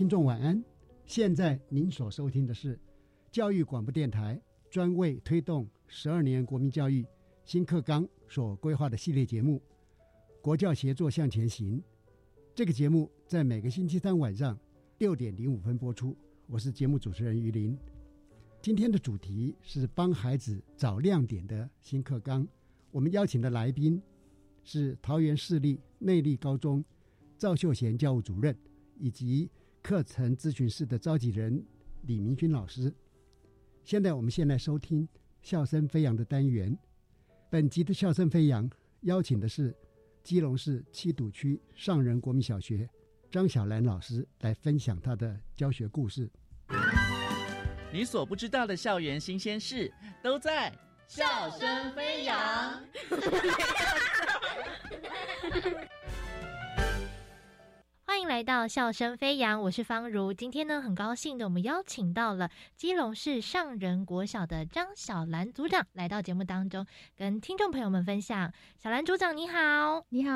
听众晚安！现在您所收听的是教育广播电台专为推动十二年国民教育新课纲所规划的系列节目《国教协作向前行》。这个节目在每个星期三晚上六点零五分播出。我是节目主持人于林。今天的主题是帮孩子找亮点的新课纲。我们邀请的来宾是桃园市立内坜高中赵秀贤教务主任。以及课程咨询室的召集人李明君老师。现在我们先来收听《笑声飞扬》的单元。本集的《笑声飞扬》邀请的是基隆市七堵区上仁国民小学张小兰老师来分享他的教学故事。你所不知道的校园新鲜事都在《笑声飞扬》。欢迎来到笑声飞扬，我是方如。今天呢，很高兴的，我们邀请到了基隆市上仁国小的张小兰组长来到节目当中，跟听众朋友们分享。小兰组长你好，你好。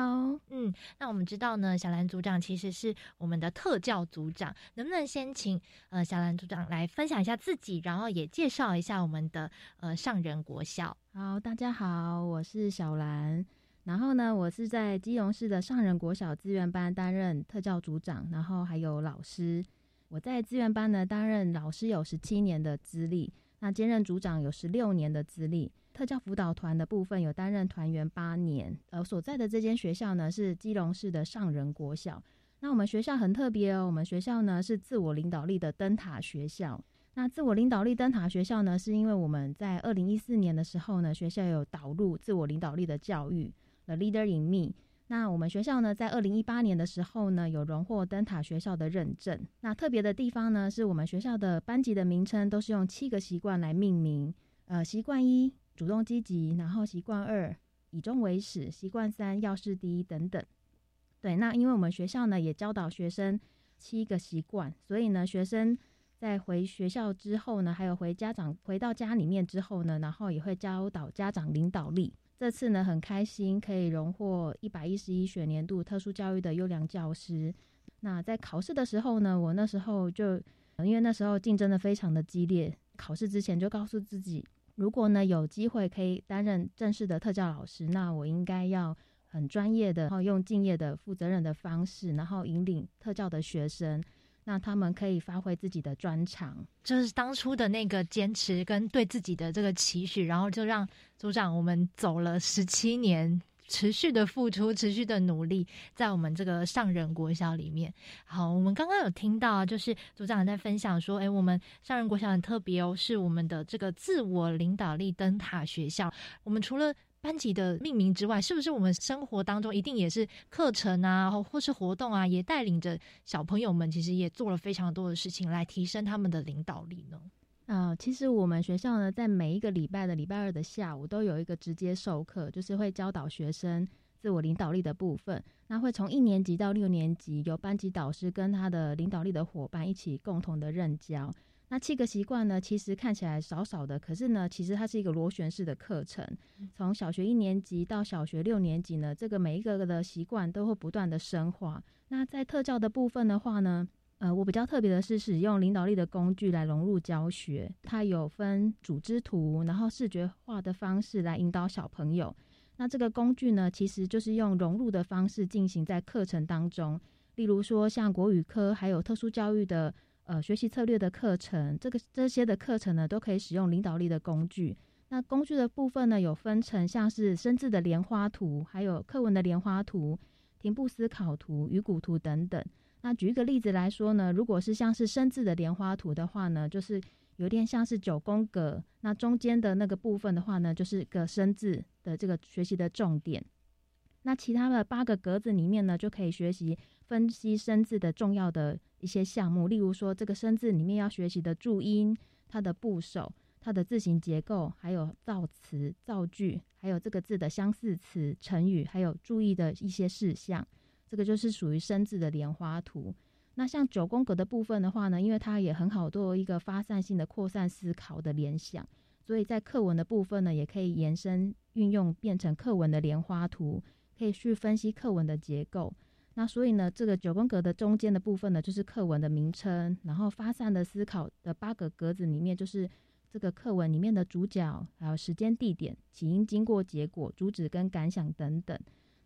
嗯，那我们知道呢，小兰组长其实是我们的特教组长，能不能先请呃小兰组长来分享一下自己，然后也介绍一下我们的呃上仁国小？好，大家好，我是小兰。然后呢，我是在基隆市的上仁国小资源班担任特教组长，然后还有老师。我在资源班呢担任老师有十七年的资历，那兼任组长有十六年的资历。特教辅导团的部分有担任团员八年。呃，所在的这间学校呢是基隆市的上仁国小。那我们学校很特别哦，我们学校呢是自我领导力的灯塔学校。那自我领导力灯塔学校呢，是因为我们在二零一四年的时候呢，学校有导入自我领导力的教育。The Leader in Me。那我们学校呢，在二零一八年的时候呢，有荣获灯塔学校的认证。那特别的地方呢，是我们学校的班级的名称都是用七个习惯来命名。呃，习惯一主动积极，然后习惯二以终为始，习惯三要事第一等等。对，那因为我们学校呢也教导学生七个习惯，所以呢，学生在回学校之后呢，还有回家长回到家里面之后呢，然后也会教导家长领导力。这次呢，很开心可以荣获一百一十一学年度特殊教育的优良教师。那在考试的时候呢，我那时候就因为那时候竞争的非常的激烈，考试之前就告诉自己，如果呢有机会可以担任正式的特教老师，那我应该要很专业的，然后用敬业的、负责任的方式，然后引领特教的学生。那他们可以发挥自己的专长，就是当初的那个坚持跟对自己的这个期许，然后就让组长我们走了十七年，持续的付出，持续的努力，在我们这个上人国小里面。好，我们刚刚有听到，就是组长在分享说，哎，我们上人国小很特别哦，是我们的这个自我领导力灯塔学校。我们除了班级的命名之外，是不是我们生活当中一定也是课程啊，或是活动啊，也带领着小朋友们，其实也做了非常多的事情来提升他们的领导力呢？啊，其实我们学校呢，在每一个礼拜的礼拜二的下午，都有一个直接授课，就是会教导学生自我领导力的部分。那会从一年级到六年级，由班级导师跟他的领导力的伙伴一起共同的任教。那七个习惯呢，其实看起来少少的，可是呢，其实它是一个螺旋式的课程。从小学一年级到小学六年级呢，这个每一个的习惯都会不断的深化。那在特教的部分的话呢，呃，我比较特别的是使用领导力的工具来融入教学，它有分组织图，然后视觉化的方式来引导小朋友。那这个工具呢，其实就是用融入的方式进行在课程当中，例如说像国语科还有特殊教育的。呃，学习策略的课程，这个这些的课程呢，都可以使用领导力的工具。那工具的部分呢，有分成像是生字的莲花图，还有课文的莲花图、停步思考图、鱼骨图等等。那举一个例子来说呢，如果是像是生字的莲花图的话呢，就是有点像是九宫格，那中间的那个部分的话呢，就是个生字的这个学习的重点。那其他的八个格子里面呢，就可以学习分析生字的重要的一些项目，例如说这个生字里面要学习的注音、它的部首、它的字形结构，还有造词、造句，还有这个字的相似词、成语，还有注意的一些事项，这个就是属于生字的莲花图。那像九宫格的部分的话呢，因为它也很好做一个发散性的扩散思考的联想，所以在课文的部分呢，也可以延伸运用变成课文的莲花图。可以去分析课文的结构，那所以呢，这个九宫格的中间的部分呢，就是课文的名称，然后发散的思考的八个格子里面，就是这个课文里面的主角，还有时间、地点、起因、经过、结果、主旨跟感想等等。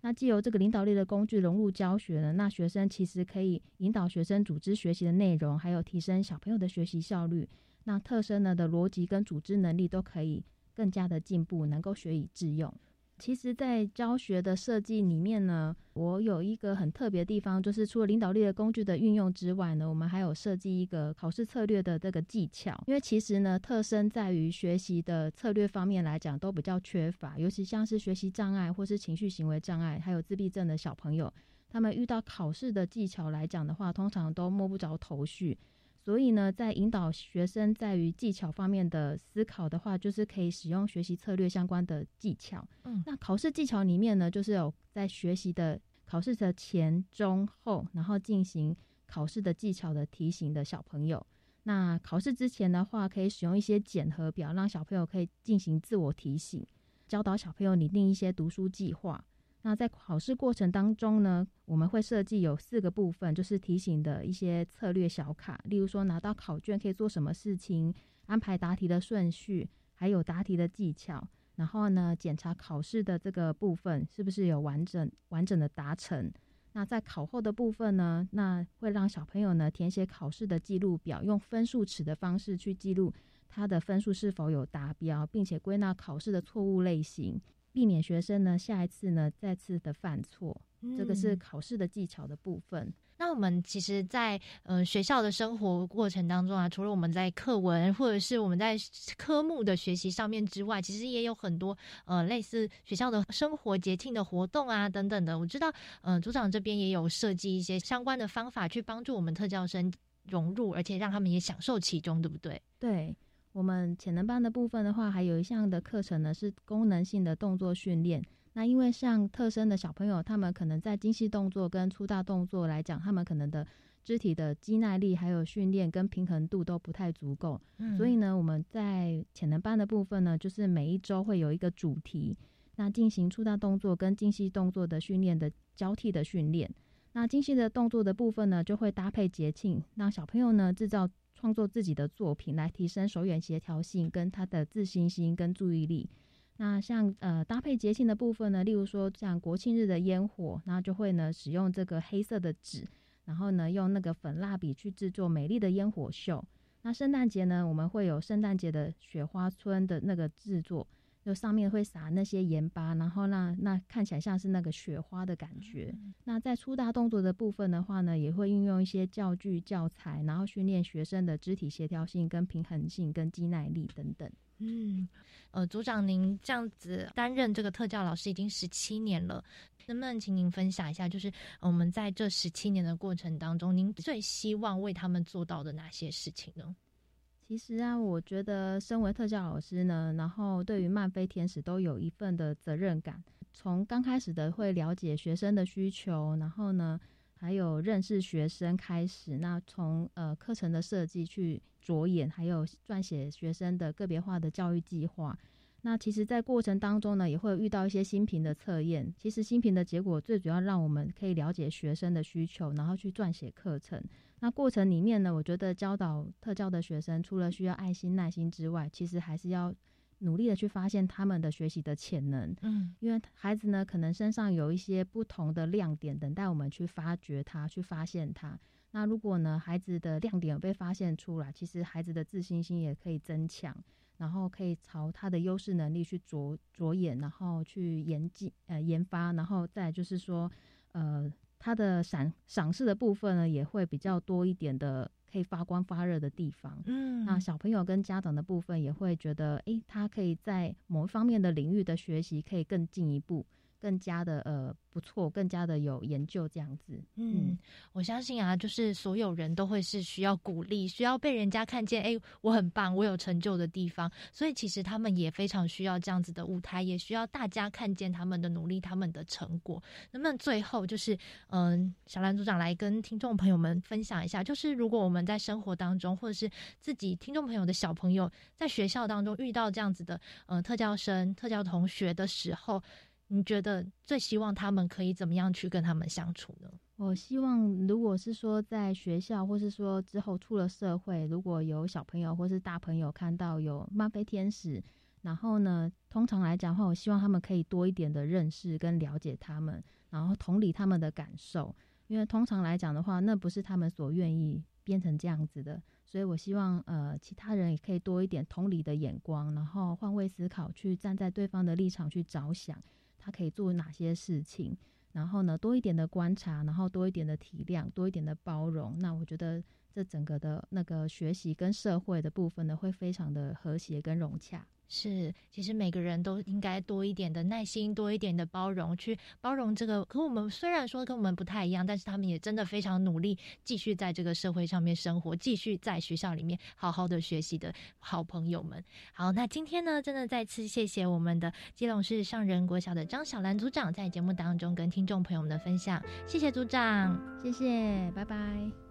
那既由这个领导力的工具融入教学呢，那学生其实可以引导学生组织学习的内容，还有提升小朋友的学习效率。那特生呢的逻辑跟组织能力都可以更加的进步，能够学以致用。其实，在教学的设计里面呢，我有一个很特别的地方，就是除了领导力的工具的运用之外呢，我们还有设计一个考试策略的这个技巧。因为其实呢，特生在于学习的策略方面来讲都比较缺乏，尤其像是学习障碍或是情绪行为障碍，还有自闭症的小朋友，他们遇到考试的技巧来讲的话，通常都摸不着头绪。所以呢，在引导学生在于技巧方面的思考的话，就是可以使用学习策略相关的技巧。嗯，那考试技巧里面呢，就是有在学习的考试的前、中、后，然后进行考试的技巧的提醒的小朋友。那考试之前的话，可以使用一些检核表，让小朋友可以进行自我提醒，教导小朋友拟定一些读书计划。那在考试过程当中呢，我们会设计有四个部分，就是提醒的一些策略小卡，例如说拿到考卷可以做什么事情，安排答题的顺序，还有答题的技巧，然后呢检查考试的这个部分是不是有完整完整的达成。那在考后的部分呢，那会让小朋友呢填写考试的记录表，用分数尺的方式去记录他的分数是否有达标，并且归纳考试的错误类型。避免学生呢下一次呢再次的犯错，这个是考试的技巧的部分。那我们其实，在呃学校的生活过程当中啊，除了我们在课文或者是我们在科目的学习上面之外，其实也有很多呃类似学校的生活节庆的活动啊等等的。我知道，呃组长这边也有设计一些相关的方法去帮助我们特教生融入，而且让他们也享受其中，对不对？对。我们潜能班的部分的话，还有一项的课程呢，是功能性的动作训练。那因为像特生的小朋友，他们可能在精细动作跟粗大动作来讲，他们可能的肢体的肌耐力还有训练跟平衡度都不太足够。所以呢，我们在潜能班的部分呢，就是每一周会有一个主题，那进行粗大动作跟精细动作的训练的交替的训练。那精细的动作的部分呢，就会搭配节庆，让小朋友呢制造。创作自己的作品来提升手眼协调性跟他的自信心跟注意力。那像呃搭配节庆的部分呢，例如说像国庆日的烟火，那就会呢使用这个黑色的纸，然后呢用那个粉蜡笔去制作美丽的烟火秀。那圣诞节呢，我们会有圣诞节的雪花村的那个制作。就上面会撒那些盐巴，然后那那看起来像是那个雪花的感觉。那在粗大动作的部分的话呢，也会运用一些教具教材，然后训练学生的肢体协调性、跟平衡性、跟肌耐力等等。嗯，呃，组长您这样子担任这个特教老师已经十七年了，能不能请您分享一下，就是我们在这十七年的过程当中，您最希望为他们做到的哪些事情呢？其实啊，我觉得身为特教老师呢，然后对于漫飞天使都有一份的责任感。从刚开始的会了解学生的需求，然后呢，还有认识学生开始，那从呃课程的设计去着眼，还有撰写学生的个别化的教育计划。那其实，在过程当中呢，也会遇到一些新评的测验。其实新评的结果最主要让我们可以了解学生的需求，然后去撰写课程。那过程里面呢，我觉得教导特教的学生，除了需要爱心、耐心之外，其实还是要努力的去发现他们的学习的潜能。嗯，因为孩子呢，可能身上有一些不同的亮点，等待我们去发掘它，去发现它。那如果呢，孩子的亮点被发现出来，其实孩子的自信心也可以增强。然后可以朝他的优势能力去着着眼，然后去研进呃研发，然后再就是说，呃，他的赏赏识的部分呢，也会比较多一点的，可以发光发热的地方。嗯，那小朋友跟家长的部分也会觉得，诶，他可以在某一方面的领域的学习可以更进一步。更加的呃不错，更加的有研究这样子。嗯，我相信啊，就是所有人都会是需要鼓励，需要被人家看见。哎，我很棒，我有成就的地方。所以其实他们也非常需要这样子的舞台，也需要大家看见他们的努力，他们的成果。那么最后就是，嗯，小兰组长来跟听众朋友们分享一下，就是如果我们在生活当中，或者是自己听众朋友的小朋友在学校当中遇到这样子的，嗯，特教生、特教同学的时候。你觉得最希望他们可以怎么样去跟他们相处呢？我希望，如果是说在学校，或是说之后出了社会，如果有小朋友或是大朋友看到有漫飞天使，然后呢，通常来讲的话，我希望他们可以多一点的认识跟了解他们，然后同理他们的感受，因为通常来讲的话，那不是他们所愿意变成这样子的，所以我希望呃，其他人也可以多一点同理的眼光，然后换位思考，去站在对方的立场去着想。可以做哪些事情？然后呢，多一点的观察，然后多一点的体谅，多一点的包容。那我觉得这整个的那个学习跟社会的部分呢，会非常的和谐跟融洽。是，其实每个人都应该多一点的耐心，多一点的包容，去包容这个。可我们虽然说跟我们不太一样，但是他们也真的非常努力，继续在这个社会上面生活，继续在学校里面好好的学习的好朋友们。好，那今天呢，真的再次谢谢我们的基隆市上仁国小的张小兰组长在节目当中跟听众朋友们的分享，谢谢组长，谢谢，拜拜。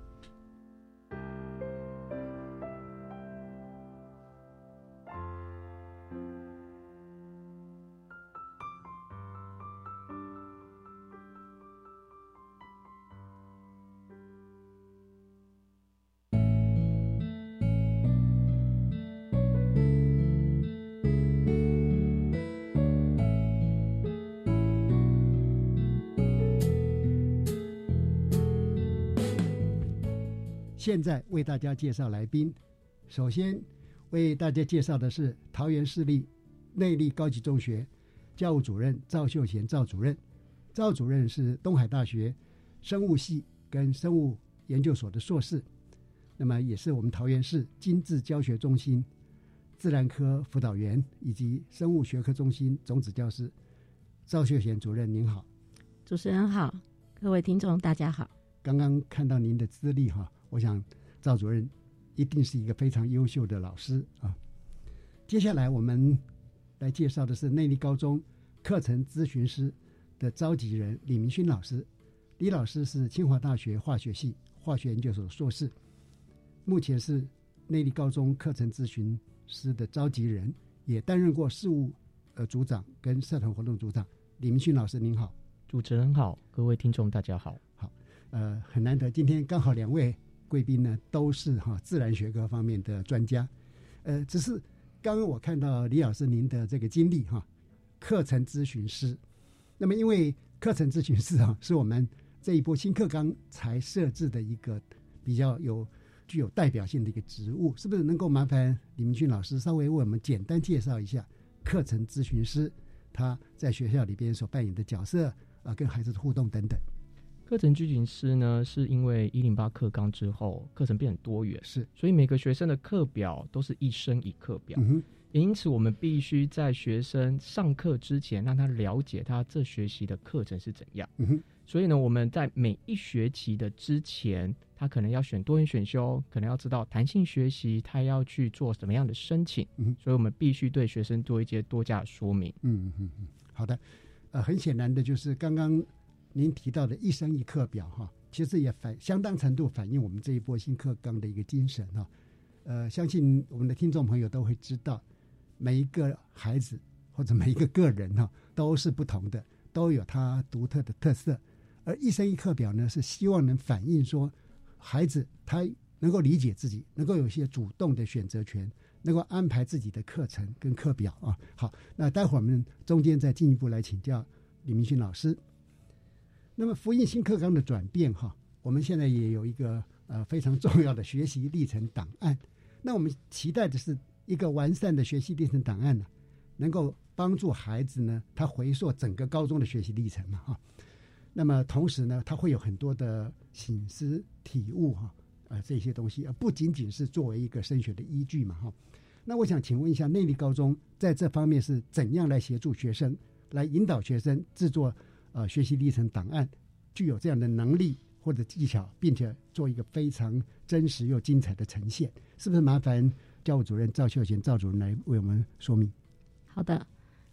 现在为大家介绍来宾。首先为大家介绍的是桃园市立内力高级中学教务主任赵秀贤赵主任。赵主任是东海大学生物系跟生物研究所的硕士，那么也是我们桃园市精致教学中心自然科辅导员以及生物学科中心种子教师。赵秀贤主任您好，主持人好，各位听众大家好。刚刚看到您的资历哈。我想赵主任一定是一个非常优秀的老师啊。接下来我们来介绍的是内力高中课程咨询师的召集人李明勋老师。李老师是清华大学化学系化学研究所硕士，目前是内力高中课程咨询师的召集人，也担任过事务呃组长跟社团活动组长。李明勋老师您好，主持人好，各位听众大家好，好，呃，很难得今天刚好两位。贵宾呢都是哈自然学科方面的专家，呃，只是刚刚我看到李老师您的这个经历哈，课程咨询师，那么因为课程咨询师啊 是我们这一波新课纲才设置的一个比较有具有代表性的一个职务，是不是能够麻烦李明俊老师稍微为我们简单介绍一下课程咨询师他在学校里边所扮演的角色啊，跟孩子的互动等等。课程剧情师呢，是因为一零八课纲之后，课程变很多元，是，所以每个学生的课表都是一生一课表，嗯也因此我们必须在学生上课之前，让他了解他这学习的课程是怎样。嗯所以呢，我们在每一学期的之前，他可能要选多元选修，可能要知道弹性学习，他要去做什么样的申请。嗯所以我们必须对学生做一些多加说明。嗯嗯嗯，好的，呃，很显然的就是刚刚。您提到的一生一课表哈，其实也反相当程度反映我们这一波新课纲的一个精神哈。呃，相信我们的听众朋友都会知道，每一个孩子或者每一个个人哈都是不同的，都有他独特的特色。而一生一课表呢，是希望能反映说，孩子他能够理解自己，能够有一些主动的选择权，能够安排自己的课程跟课表啊。好，那待会儿我们中间再进一步来请教李明勋老师。那么福音新课纲的转变哈，我们现在也有一个呃非常重要的学习历程档案。那我们期待的是一个完善的学习历程档案呢，能够帮助孩子呢，他回溯整个高中的学习历程嘛哈。那么同时呢，他会有很多的醒思体悟哈，呃这些东西，而不仅仅是作为一个升学的依据嘛哈。那我想请问一下，内地高中在这方面是怎样来协助学生，来引导学生制作？呃，学习历程档案具有这样的能力或者技巧，并且做一个非常真实又精彩的呈现，是不是？麻烦教务主任赵秀贤赵主任来为我们说明。好的，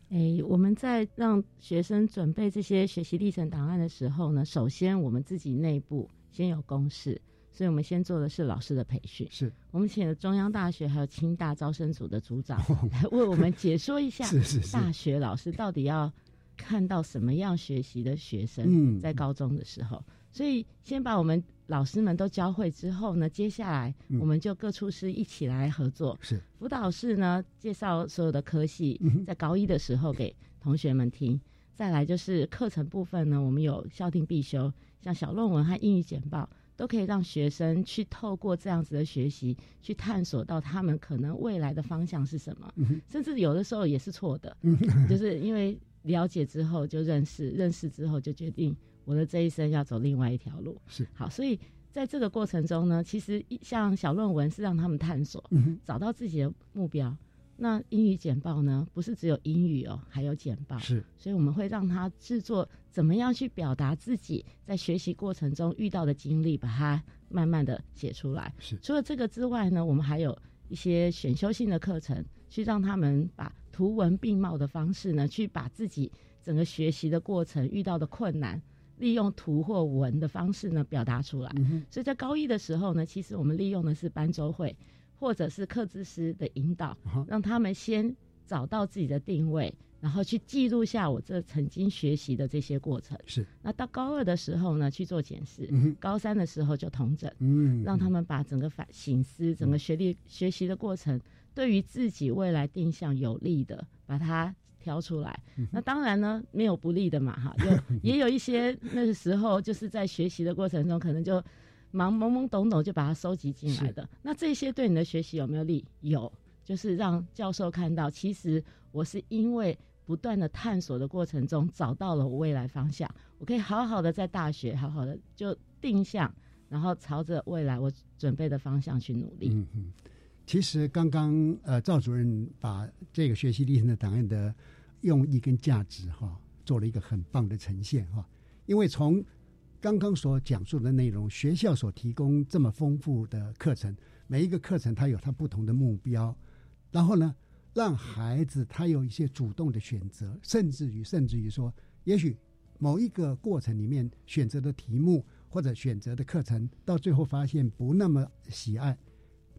诶，我们在让学生准备这些学习历程档案的时候呢，首先我们自己内部先有公示，所以我们先做的是老师的培训。是我们请了中央大学还有清大招生组的组长来为我们解说一下，是是是，大学老师到底要。看到什么样学习的学生在高中的时候，所以先把我们老师们都教会之后呢，接下来我们就各处师一起来合作。是。辅导室呢，介绍所有的科系，在高一的时候给同学们听。再来就是课程部分呢，我们有校定必修，像小论文和英语简报，都可以让学生去透过这样子的学习，去探索到他们可能未来的方向是什么，甚至有的时候也是错的，就是因为。了解之后就认识，认识之后就决定我的这一生要走另外一条路。是好，所以在这个过程中呢，其实像小论文是让他们探索，找到自己的目标。那英语简报呢，不是只有英语哦，还有简报。是，所以我们会让他制作怎么样去表达自己在学习过程中遇到的经历，把它慢慢的写出来。是，除了这个之外呢，我们还有一些选修性的课程，去让他们把。图文并茂的方式呢，去把自己整个学习的过程遇到的困难，利用图或文的方式呢表达出来。所以在高一的时候呢，其实我们利用的是班周会或者是课资师的引导，让他们先找到自己的定位，然后去记录下我这曾经学习的这些过程。是。那到高二的时候呢，去做检视；高三的时候就同整，嗯，让他们把整个反省思、整个学历学习的过程。对于自己未来定向有利的，把它挑出来。那当然呢，没有不利的嘛，哈，有也有一些那个时候就是在学习的过程中，可能就忙懵懵懂懂就把它收集进来的。那这些对你的学习有没有利？有，就是让教授看到，其实我是因为不断的探索的过程中，找到了我未来方向，我可以好好的在大学好好的就定向，然后朝着未来我准备的方向去努力。嗯嗯。其实刚刚呃赵主任把这个学习历程的档案的用意跟价值哈做了一个很棒的呈现哈，因为从刚刚所讲述的内容，学校所提供这么丰富的课程，每一个课程它有它不同的目标，然后呢，让孩子他有一些主动的选择，甚至于甚至于说，也许某一个过程里面选择的题目或者选择的课程，到最后发现不那么喜爱。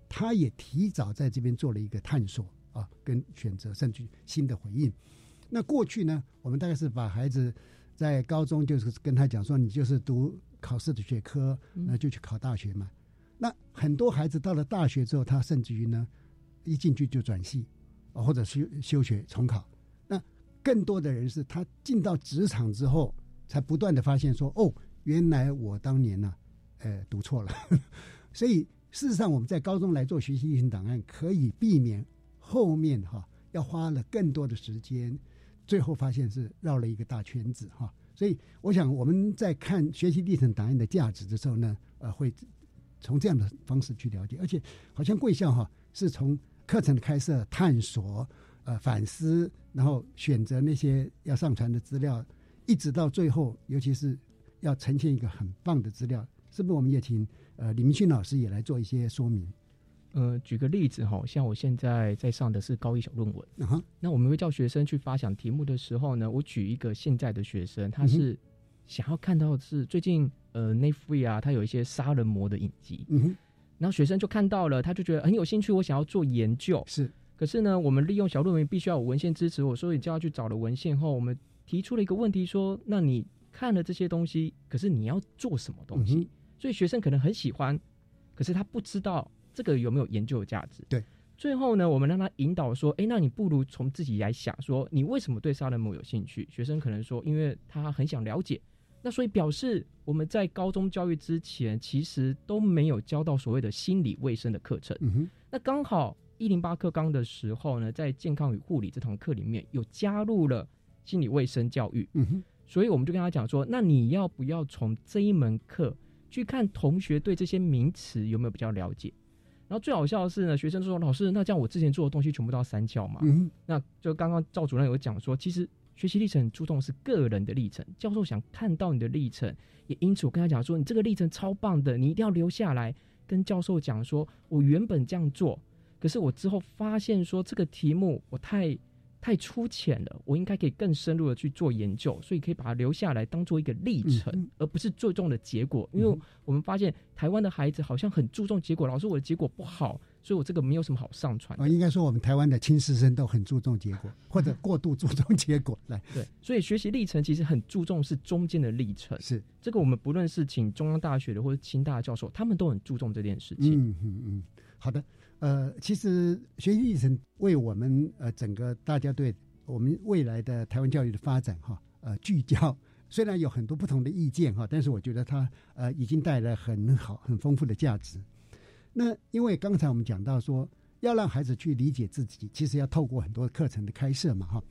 他也提早在这边做了一个探索啊，跟选择，甚至新的回应。那过去呢，我们大概是把孩子在高中就是跟他讲说，你就是读考试的学科，那就去考大学嘛。那很多孩子到了大学之后，他甚至于呢，一进去就转系啊，或者休休学重考。那更多的人是他进到职场之后，才不断的发现说，哦，原来我当年呢，呃，读错了，所以。事实上，我们在高中来做学习历程档案，可以避免后面哈要花了更多的时间，最后发现是绕了一个大圈子哈。所以，我想我们在看学习历程档案的价值的时候呢，呃，会从这样的方式去了解。而且，好像贵校哈是从课程的开设、探索、呃反思，然后选择那些要上传的资料，一直到最后，尤其是要呈现一个很棒的资料，是不是？我们也请。呃，李明勋老师也来做一些说明。呃，举个例子哈，像我现在在上的是高一小论文，那我们会叫学生去发想题目的时候呢，我举一个现在的学生，他是想要看到的是最近呃 Netflix 啊，他有一些杀人魔的影集，嗯哼，然后学生就看到了，他就觉得很有兴趣，我想要做研究。是，可是呢，我们利用小论文必须要有文献支持，我所以就要去找了文献后，我们提出了一个问题说，那你看了这些东西，可是你要做什么东西？嗯所以学生可能很喜欢，可是他不知道这个有没有研究的价值。对，最后呢，我们让他引导说，哎，那你不如从自己来想，说你为什么对杀人魔有兴趣？学生可能说，因为他很想了解。那所以表示我们在高中教育之前，其实都没有教到所谓的心理卫生的课程。那刚好一零八课纲的时候呢，在健康与护理这堂课里面有加入了心理卫生教育。所以我们就跟他讲说，那你要不要从这一门课去看同学对这些名词有没有比较了解？然后最好笑的是呢，学生说：“老师，那这样我之前做的东西全部都要删掉嘛？”嗯，那就刚刚赵主任有讲说，其实学习历程很注重是个人的历程，教授想看到你的历程，也因此我跟他讲说，你这个历程超棒的，你一定要留下来。跟教授讲说，我原本这样做，可是我之后发现说这个题目我太太粗浅了，我应该可以更深入的去做研究，所以可以把它留下来当做一个历程，嗯而不是最终的结果。因为我们发现台湾的孩子好像很注重结果，老师我的结果不好，所以我这个没有什么好上传的。啊，应该说我们台湾的亲师生都很注重结果，或者过度注重结果。来，对，所以学习历程其实很注重是中间的历程。是这个，我们不论是请中央大学的或者清大教授，他们都很注重这件事情。嗯嗯嗯，好的。呃，其实学习历程为我们呃整个大家对我们未来的台湾教育的发展哈呃聚焦，虽然有很多不同的意见哈，但是我觉得它呃已经带来很好很丰富的价值。那因为刚才我们讲到说，要让孩子去理解自己，其实要透过很多课程的开设嘛哈。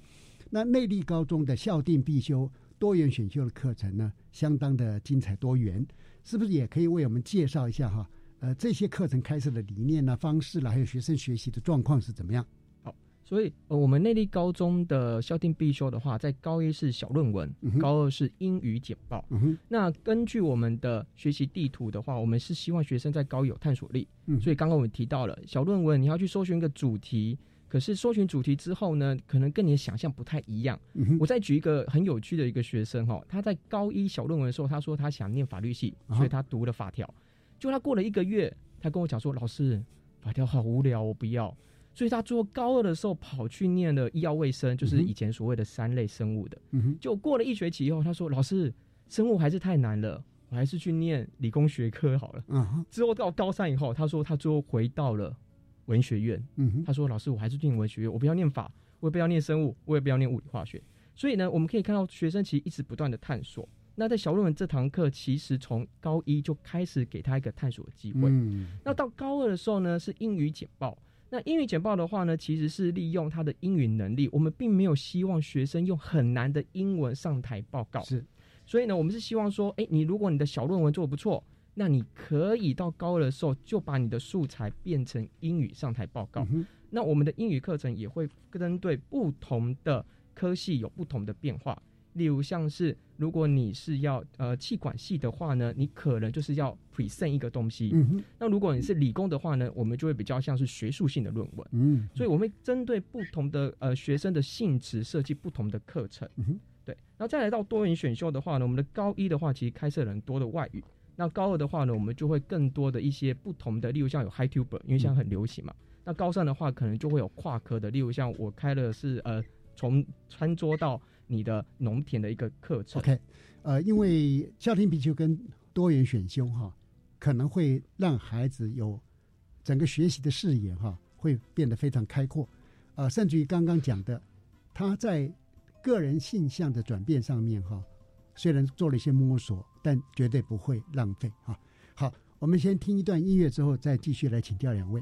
那内地高中的校定必修多元选修的课程呢，相当的精彩多元，是不是也可以为我们介绍一下哈？呃，这些课程开设的理念呢、方式啦，还有学生学习的状况是怎么样？好，所以呃，我们内地高中的校定必修的话，在高一是小论文，嗯高二是英语简报。嗯，那根据我们的学习地图的话，我们是希望学生在高一有探索力。嗯所以刚刚我们提到了小论文，你要去搜寻一个主题，可是搜寻主题之后呢，可能跟你的想象不太一样。嗯我再举一个很有趣的一个学生哈，他在高一小论文的时候，他说他想念法律系，所以他读了法条。就他过了一个月，他跟我讲说，老师，法条好无聊，我不要。所以他最后高二的时候跑去念了医药卫生，就是以前所谓的三类生物的。嗯哼，就过了一学期以后，他说：“老师，生物还是太难了，我还是去念理工学科好了。”嗯哼，之后到高三以后，他说他最后回到了文学院。嗯哼，他说：“老师，我还是去念文学院，我不要念法，我也不要念生物，我也不要念物理化学。”所以呢，我们可以看到学生其实一直不断的探索。那在小论文这堂课，其实从高一就开始给他一个探索的机会。嗯那到高二的时候呢，是英语简报。那英语简报的话呢，其实是利用他的英语能力，我们并没有希望学生用很难的英文上台报告。是，所以呢，我们是希望说，哎，你如果你的小论文做的不错，那你可以到高二的时候就把你的素材变成英语上台报告。嗯那我们的英语课程也会针对不同的科系有不同的变化。例如像是如果你是要呃气管系的话呢，你可能就是要 present 一个东西。嗯哼那如果你是理工的话呢，我们就会比较像是学术性的论文。嗯所以我们会针对不同的呃学生的性质设计不同的课程。嗯哼对，然后再来到多元选修的话呢，我们的高一的话其实开设了很多的外语。那高二的话呢，我们就会更多的一些不同的，例如像有 High Tuber，因为现在很流行嘛。那高三的话，可能就会有跨科的，例如像我开了是呃从餐桌到你的农田的一个课程。OK，呃，因为家庭必修跟多元选修哈，可能会让孩子有整个学习的视野哈，会变得非常开阔。呃，甚至于刚刚讲的，他在个人性向的转变上面哈，虽然做了一些摸索，但绝对不会浪费哈。好，我们先听一段音乐之后，再继续来请教两位。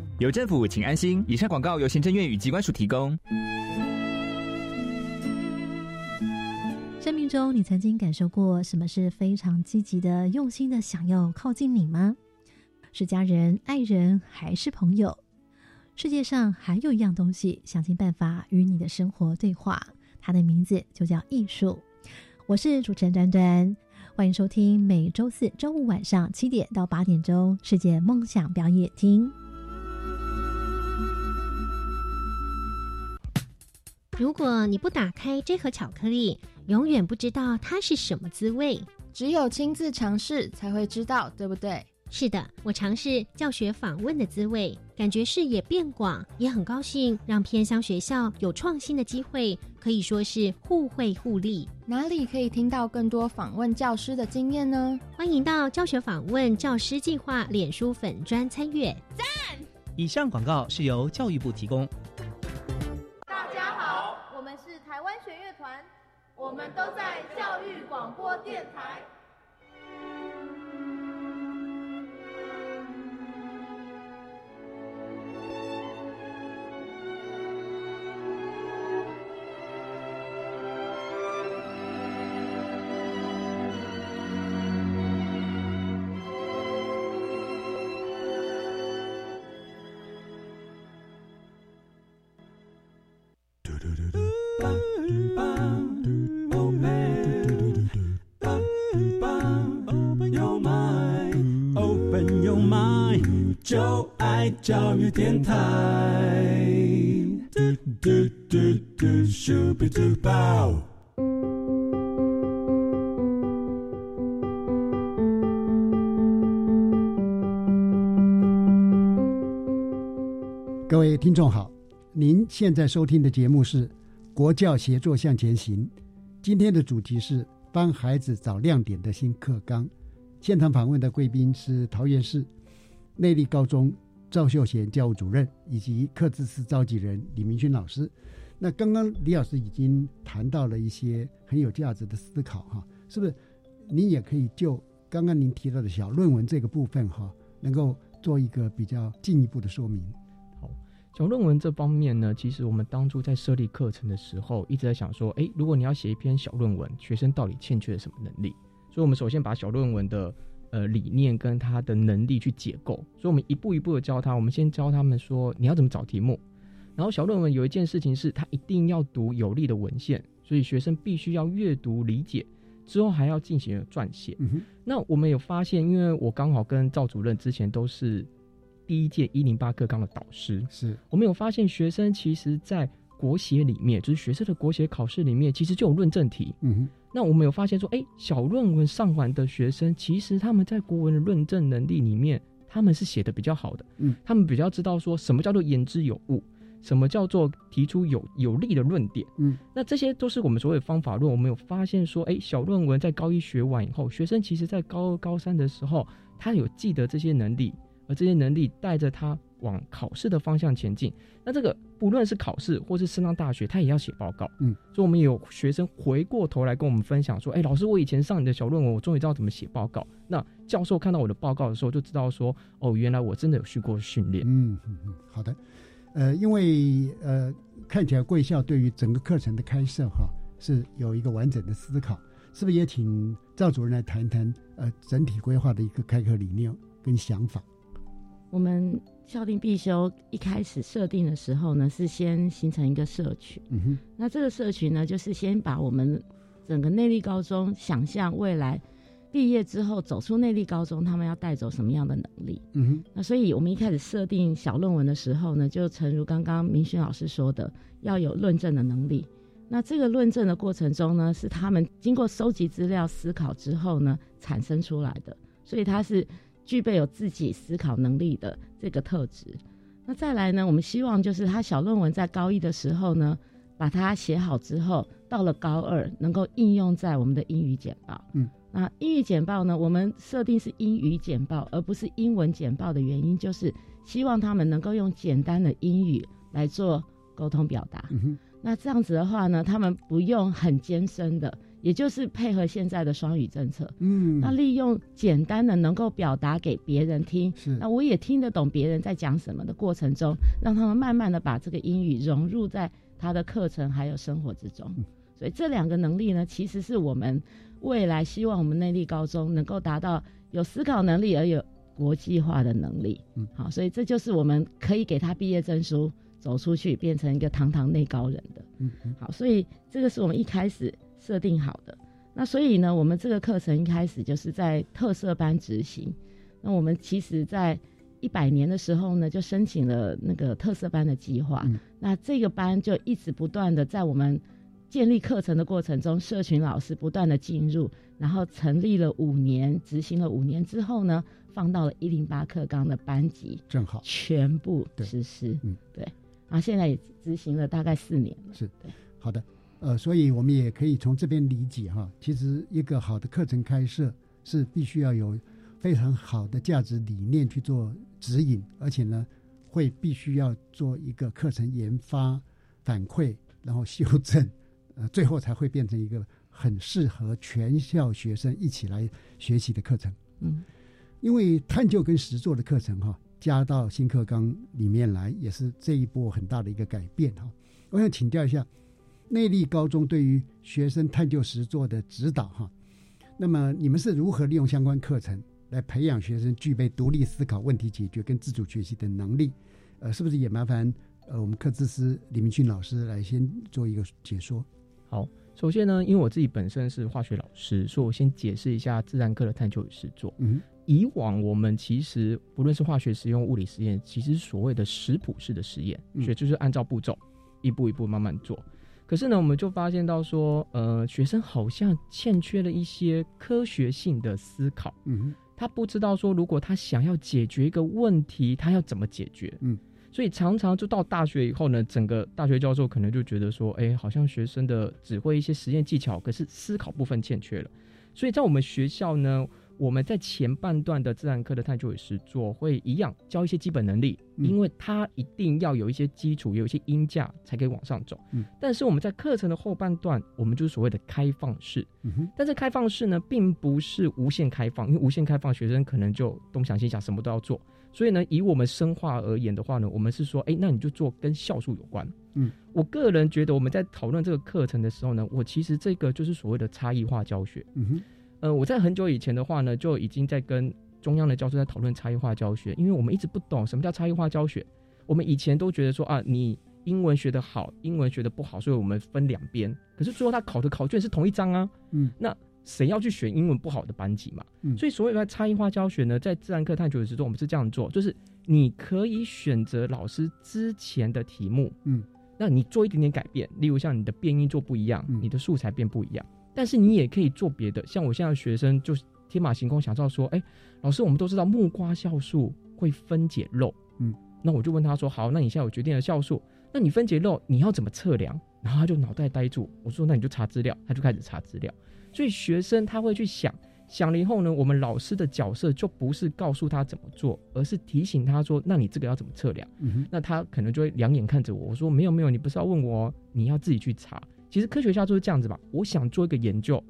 有政府，请安心。以上广告由行政院与机关署提供。生命中，你曾经感受过什么是非常积极的、用心的想要靠近你吗？是家人、爱人，还是朋友？世界上还有一样东西，想尽办法与你的生活对话，它的名字就叫艺术。我是主持人端端，欢迎收听每周四周五晚上七点到八点钟世界梦想表演厅。如果你不打开这盒巧克力，永远不知道它是什么滋味。只有亲自尝试才会知道，对不对？是的，我尝试教学访问的滋味，感觉视野变广，也很高兴让偏乡学校有创新的机会，可以说是互惠互利。哪里可以听到更多访问教师的经验呢？欢迎到教学访问教师计划脸书粉专参阅。赞！以上广告是由教育部提供。我们都在教育广播电台。教育电台。各位听众好，您现在收听的节目是《国教协作向前行》，今天的主题是帮孩子找亮点的新课纲。现场访问的贵宾是桃园市。内力高中赵秀贤教务主任以及课字司召集人李明勋老师，那刚刚李老师已经谈到了一些很有价值的思考哈，是不是？您也可以就刚刚您提到的小论文这个部分哈，能够做一个比较进一步的说明。好，小论文这方面呢，其实我们当初在设立课程的时候，一直在想说，哎，如果你要写一篇小论文，学生到底欠缺什么能力？所以我们首先把小论文的呃，理念跟他的能力去解构，所以我们一步一步的教他。我们先教他们说你要怎么找题目，然后小论文有一件事情是他一定要读有力的文献，所以学生必须要阅读理解之后还要进行撰写。那我们有发现，因为我刚好跟赵主任之前都是第一届一零八课纲的导师，是我们有发现学生其实在国写里面，就是学生的国写考试里面，其实就有论证题。嗯哼。那我们有发现说，哎，小论文上完的学生，其实他们在国文的论证能力里面，他们是写的比较好的。嗯，他们比较知道说什么叫做言之有物，什么叫做提出有有力的论点。嗯，那这些都是我们所谓方法论。我们有发现说，哎，小论文在高一学完以后，学生其实在高二、高三的时候，他有记得这些能力，而这些能力带着他。往考试的方向前进，那这个不论是考试或是升上大学，他也要写报告。嗯，所以我们有学生回过头来跟我们分享说：“哎，老师，我以前上你的小论文，我终于知道怎么写报告。”那教授看到我的报告的时候，就知道说：“哦，原来我真的有去过训练。”嗯嗯嗯，好的。呃，因为呃，看起来贵校对于整个课程的开设哈是有一个完整的思考，是不是也请赵主任来谈谈呃整体规划的一个开课理念跟想法？我们。校定必修一开始设定的时候呢，是先形成一个社群。嗯哼，那这个社群呢，就是先把我们整个内力高中想象未来毕业之后走出内力高中，他们要带走什么样的能力？嗯哼，那所以我们一开始设定小论文的时候呢，就诚如刚刚明轩老师说的，要有论证的能力。那这个论证的过程中呢，是他们经过收集资料、思考之后呢，产生出来的，所以它是。具备有自己思考能力的这个特质，那再来呢，我们希望就是他小论文在高一的时候呢，把它写好之后，到了高二能够应用在我们的英语简报。嗯，那英语简报呢，我们设定是英语简报，而不是英文简报的原因，就是希望他们能够用简单的英语来做沟通表达。嗯哼。那这样子的话呢，他们不用很艰深的，也就是配合现在的双语政策，嗯，那利用简单的能够表达给别人听，是，那我也听得懂别人在讲什么的过程中，让他们慢慢的把这个英语融入在他的课程还有生活之中。所以这两个能力呢，其实是我们未来希望我们内地高中能够达到有思考能力而有国际化的能力。嗯，好，所以这就是我们可以给他毕业证书。走出去变成一个堂堂内高人的，嗯，好，所以这个是我们一开始设定好的。那所以呢，我们这个课程一开始就是在特色班执行。那我们其实，在一百年的时候呢，就申请了那个特色班的计划。那这个班就一直不断的在我们建立课程的过程中，社群老师不断的进入，然后成立了五年，执行了五年之后呢，放到了一零八课纲的班级，正好全部实施。嗯，对。啊，现在也执行了大概四年了。是对，好的，呃，所以我们也可以从这边理解哈，其实一个好的课程开设是必须要有非常好的价值理念去做指引，而且呢，会必须要做一个课程研发、反馈，然后修正，呃，最后才会变成一个很适合全校学生一起来学习的课程。嗯，因为探究跟实作的课程哈。加到新课纲里面来，也是这一波很大的一个改变哈。我想请教一下，内力高中对于学生探究实作的指导哈，那么你们是如何利用相关课程来培养学生具备独立思考、问题解决跟自主学习的能力？呃，是不是也麻烦呃我们课资师李明俊老师来先做一个解说？好，首先呢，因为我自己本身是化学老师，所以我先解释一下自然课的探究与实作。嗯。以往我们其实不论是化学实验、物理实验，其实所谓的食谱式的实验，也就是按照步骤一步一步慢慢做。可是呢，我们就发现到说，呃，学生好像欠缺了一些科学性的思考。嗯，他不知道说，如果他想要解决一个问题，他要怎么解决？嗯，所以常常就到大学以后呢，整个大学教授可能就觉得说，哎，好像学生的只会一些实验技巧，可是思考部分欠缺了。所以在我们学校呢。我们在前半段的自然科的探究与实作会一样教一些基本能力，因为它一定要有一些基础，有一些音架才可以往上走。嗯，但是我们在课程的后半段，我们就是所谓的开放式。但是开放式呢，并不是无限开放，因为无限开放，学生可能就东想西想，什么都要做。所以呢，以我们生化而言的话呢，我们是说，哎，那你就做跟酵素有关。嗯，我个人觉得我们在讨论这个课程的时候呢，我其实这个就是所谓的差异化教学。嗯哼。呃，我在很久以前的话呢，就已经在跟中央的教授在讨论差异化教学，因为我们一直不懂什么叫差异化教学。我们以前都觉得说啊，你英文学得好，英文学得不好，所以我们分两边。可是最后他考的考卷是同一张啊，嗯，那谁要去选英文不好的班级嘛？嗯，所以所谓的差异化教学呢，在自然课探究的时候，我们是这样做，就是你可以选择老师之前的题目，嗯，那你做一点点改变，例如像你的变音做不一样，你的素材变不一样。但是你也可以做别的，像我现在学生就是天马行空想到说，哎，老师，我们都知道木瓜酵素会分解肉，嗯，那我就问他说，好，那你现在有决定的酵素，那你分解肉你要怎么测量？然后他就脑袋呆住，我说那你就查资料，他就开始查资料。所以学生他会去想，想了以后呢，我们老师的角色就不是告诉他怎么做，而是提醒他说，那你这个要怎么测量？嗯那他可能就会两眼看着我，我说没有没有，你不是要问我，你要自己去查。其实科学家就是这样子吧。我想做一个研究，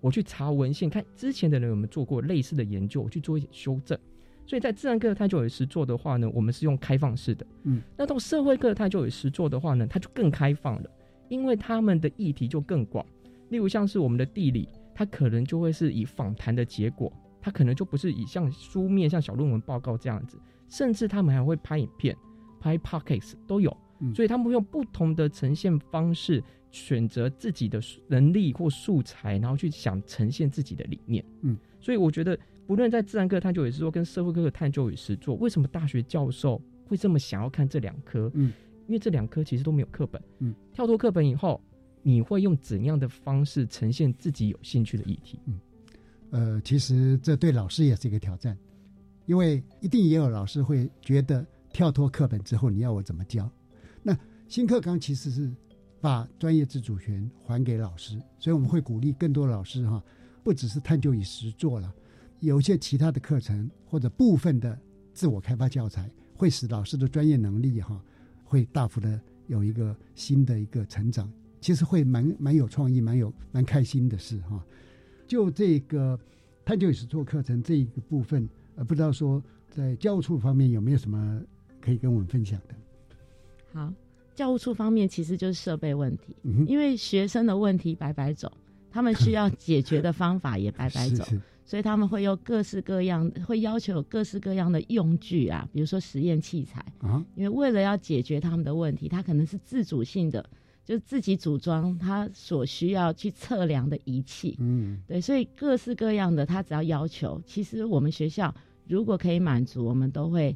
我去查文献，看之前的人有没有做过类似的研究，我去做一些修正。所以在自然科的探究与实做的话呢，我们是用开放式的。嗯，那到社会科的探究与实做的话呢，它就更开放了，因为他们的议题就更广。例如像是我们的地理，它可能就会是以访谈的结果，它可能就不是以像书面、像小论文报告这样子，甚至他们还会拍影片、拍 pocket 都有。所以他们会用不同的呈现方式。选择自己的能力或素材，然后去想呈现自己的理念。嗯，所以我觉得，不论在自然科探究也是说跟社会科的探究与实作，为什么大学教授会这么想要看这两科？嗯，因为这两科其实都没有课本。嗯，跳脱课本以后，你会用怎样的方式呈现自己有兴趣的议题？嗯，呃，其实这对老师也是一个挑战，因为一定也有老师会觉得跳脱课本之后，你要我怎么教？那新课纲其实是把专业自主权还给老师，所以我们会鼓励更多老师哈，不只是探究与实做了，有些其他的课程或者部分的自我开发教材，会使老师的专业能力哈会大幅的有一个新的一个成长。其实会蛮蛮有创意、蛮有蛮开心的事哈。就这个探究与实做课程这一个部分，呃，不知道说在教务处方面有没有什么可以跟我们分享的？好，教务处方面其实就是设备问题，因为学生的问题百百种，他们需要解决的方法也百百种，所以他们会用各式各样，会要求各式各样的用具啊，比如说实验器材啊，因为为了要解决他们的问题，他可能是自主性的。就自己组装他所需要去测量的仪器，嗯，对，所以各式各样的，他只要要求，其实我们学校如果可以满足，我们都会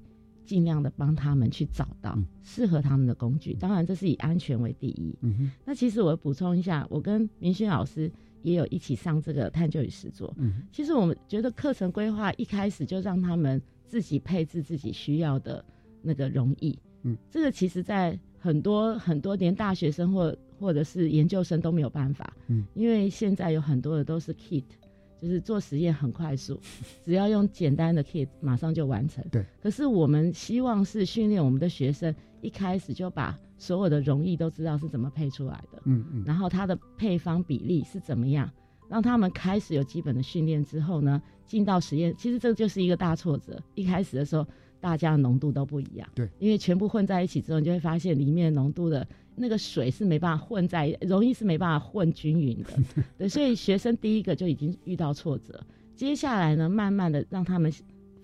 尽量的帮他们去找到适合他们的工具。当然，这是以安全为第一。嗯哼那其实我补充一下，我跟明轩老师也有一起上这个探究与实作。嗯，其实我们觉得课程规划一开始就让他们自己配置自己需要的那个容易。嗯，这个其实在。很多很多连大学生或或者是研究生都没有办法，嗯，因为现在有很多的都是 kit，就是做实验很快速，只要用简单的 kit 马上就完成。对。可是我们希望是训练我们的学生一开始就把所有的容易都知道是怎么配出来的，嗯嗯，然后它的配方比例是怎么样，让他们开始有基本的训练之后呢，进到实验，其实这就是一个大挫折，一开始的时候。大家的浓度都不一样，对，因为全部混在一起之后，你就会发现里面浓度的那个水是没办法混在，容易是没办法混均匀的，对，所以学生第一个就已经遇到挫折，接下来呢，慢慢的让他们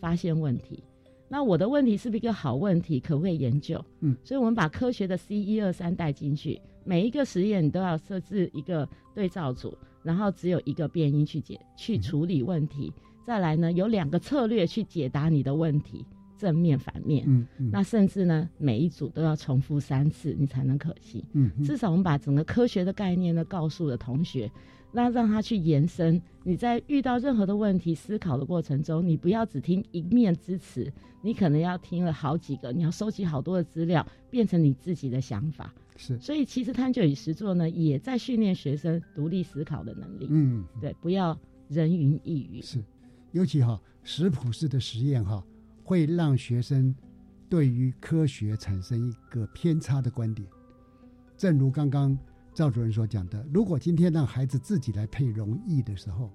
发现问题。那我的问题是不是一个好问题？可不可以研究？嗯，所以我们把科学的 C 一二三带进去，每一个实验你都要设置一个对照组，然后只有一个变音去解去处理问题，再来呢，有两个策略去解答你的问题。正面、反面，嗯，那甚至呢，每一组都要重复三次，你才能可信。嗯，至少我们把整个科学的概念呢告诉了同学，那让他去延伸。你在遇到任何的问题思考的过程中，你不要只听一面之词，你可能要听了好几个，你要收集好多的资料，变成你自己的想法。是，所以其实探究与实作呢，也在训练学生独立思考的能力。嗯，对，不要人云亦云。是，尤其哈食谱式的实验哈。会让学生对于科学产生一个偏差的观点，正如刚刚赵主任所讲的，如果今天让孩子自己来配容易的时候，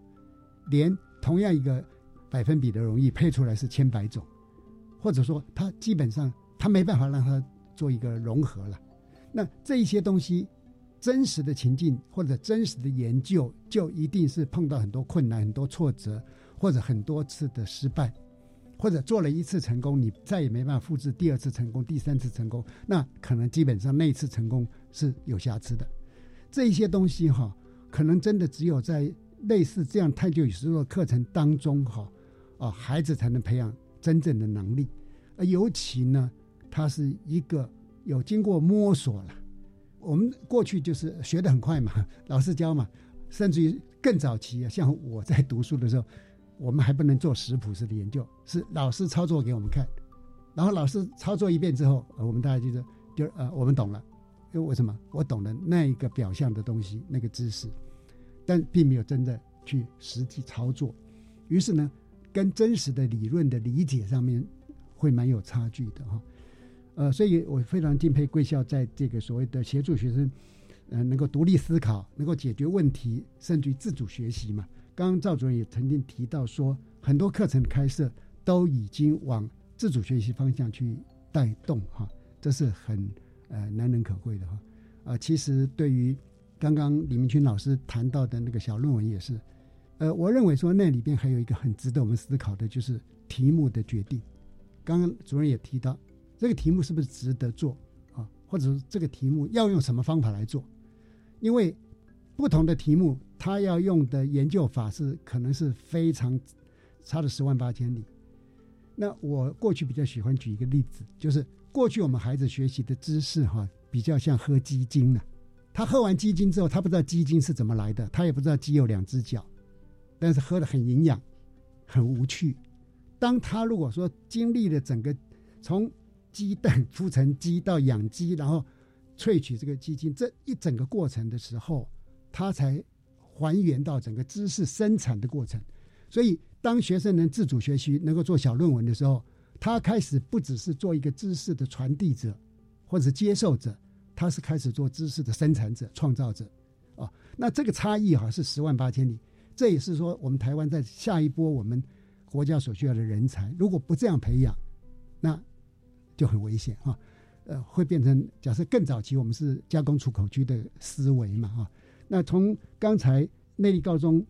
连同样一个百分比的容易配出来是千百种，或者说他基本上他没办法让他做一个融合了，那这一些东西真实的情境或者真实的研究，就一定是碰到很多困难、很多挫折，或者很多次的失败。或者做了一次成功，你再也没办法复制第二次成功、第三次成功，那可能基本上那一次成功是有瑕疵的。这一些东西哈，可能真的只有在类似这样探究与实作课程当中哈，啊，孩子才能培养真正的能力。而尤其呢，他是一个有经过摸索了。我们过去就是学得很快嘛，老师教嘛，甚至于更早期啊，像我在读书的时候。我们还不能做食谱式的研究，是老师操作给我们看，然后老师操作一遍之后，呃，我们大家就是就呃，我们懂了，因为为什么？我懂了那一个表象的东西，那个知识，但并没有真的去实际操作，于是呢，跟真实的理论的理解上面会蛮有差距的哈，呃，所以我非常敬佩贵校在这个所谓的协助学生，呃，能够独立思考，能够解决问题，甚至于自主学习嘛。刚刚赵主任也曾经提到说，很多课程开设都已经往自主学习方向去带动哈，这是很呃难能可贵的哈。啊，其实对于刚刚李明群老师谈到的那个小论文也是，呃，我认为说那里边还有一个很值得我们思考的，就是题目的决定。刚刚主任也提到，这个题目是不是值得做啊？或者说这个题目要用什么方法来做？因为不同的题目。他要用的研究法是可能是非常差了十万八千里。那我过去比较喜欢举一个例子，就是过去我们孩子学习的知识哈，比较像喝鸡精呢。他喝完鸡精之后，他不知道鸡精是怎么来的，他也不知道鸡有两只脚，但是喝的很营养，很无趣。当他如果说经历了整个从鸡蛋孵成鸡到养鸡，然后萃取这个鸡精，这一整个过程的时候，他才还原到整个知识生产的过程。所以，当学生能自主学习，能够做小论文的时候，他开始不只是做一个知识的传递者或者接受者，他是开始做知识的生产者、创造者。哦，那这个差异哈是十万八千里。这也是说，我们台湾在下一波我们国家所需要的人才，如果不这样培养，那就很危险哈。呃，会变成假设更早期我们是加工出口区的思维嘛哈。那从刚才内力高中